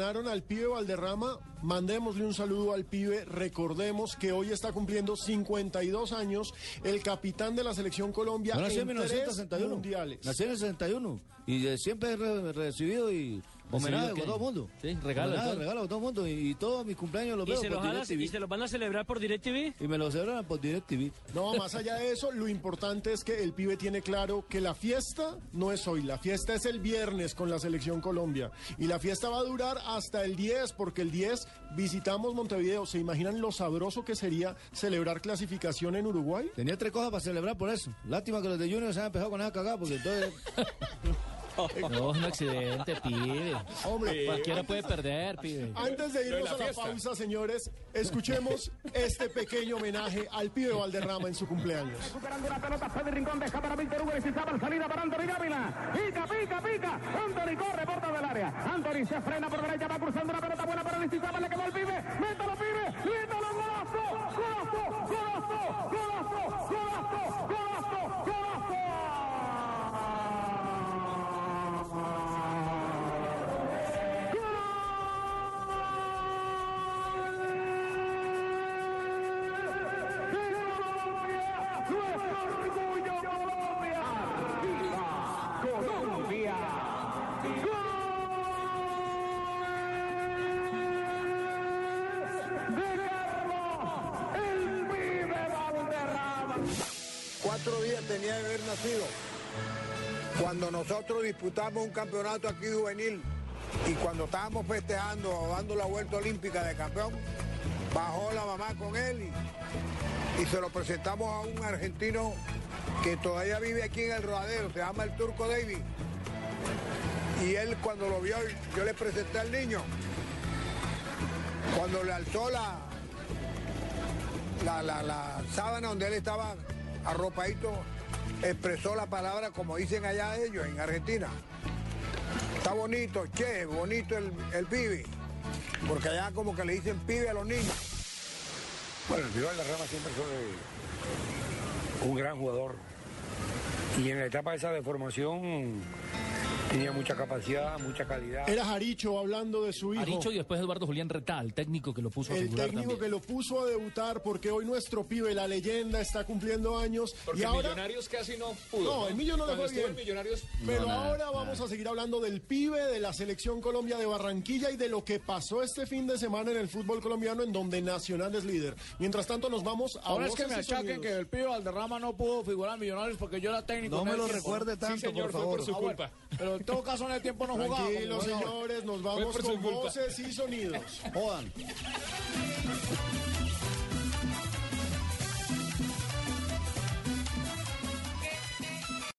Al pibe Valderrama, mandémosle un saludo al pibe, recordemos que hoy está cumpliendo 52 años el capitán de la selección Colombia No, en en tres 1961. mundiales. Nació en el 61 y siempre he re- recibido y homenaje con todo el mundo. Sí, regalo, Homenaje, todo. regalo a todo el mundo y, y todos mis cumpleaños los ¿Y veo se, por los van a, DirecTV. ¿Y se los van a celebrar por DirecTV? Y me lo celebran por DirecTV. No, más allá de eso, lo importante es que el pibe tiene claro que la fiesta no es hoy, la fiesta es el viernes con la selección Colombia. Y la fiesta va a durar hasta el 10, porque el 10 visitamos Montevideo. ¿Se imaginan lo sabroso que sería celebrar clasificación en Uruguay? Tenía tres cosas para celebrar por eso. Lástima que los de Junior se han empezado con esa cagada porque entonces... No, es un accidente, pibe. Hombre, Cualquiera puede perder, pibe. Antes de irnos a la pausa, señores, escuchemos este pequeño homenaje al pibe Valderrama en su cumpleaños. Recuperando la pelota, Fede Rincón deja para Víctor Hugo, necesitaba salida para Anthony Dávila. Pica, pica, pica. Anthony corre, porta del área. Anthony se frena por derecha, va cruzando una pelota buena para Aristizábal, le quedó el pibe. Métalo, pibe. Métalo, golazo. Golazo, golazo, Cuatro días tenía que haber nacido. Cuando nosotros disputamos un campeonato aquí juvenil y cuando estábamos festejando o dando la vuelta olímpica de campeón, bajó la mamá con él y, y se lo presentamos a un argentino que todavía vive aquí en el rodadero, se llama el Turco David. Y él cuando lo vio, yo le presenté al niño. Cuando le alzó la, la, la sábana donde él estaba arropadito, expresó la palabra como dicen allá ellos en Argentina. Está bonito, che, bonito el, el pibe. Porque allá como que le dicen pibe a los niños. Bueno, el Pibe Valderrama siempre fue un gran jugador. Y en la etapa esa de formación tenía mucha capacidad, mucha calidad. Era Jaricho hablando de su hijo. Aricho y después Eduardo Julián Retal, técnico que lo puso a El figurar técnico también. que lo puso a debutar porque hoy nuestro pibe, la leyenda, está cumpliendo años. Porque y ahora, Millonarios casi no pudo. No, el Millo no le fue bien. Millonarios, Pero No, nada, ahora vamos a seguir hablando del pibe, de la selección Colombia de Barranquilla y de lo que pasó este fin de semana en el fútbol colombiano en donde Nacional es líder. Mientras tanto nos vamos a Ahora es que me achaquen que el pibe Valderrama no pudo figurar en Millonarios porque yo era técnico. No me el lo recuerde tanto, señor, por fue por su Ah, bueno, culpa. pero todo caso en el tiempo no jugaba. Tranquilos, señores, nos vamos con voces y sonidos. Jodan.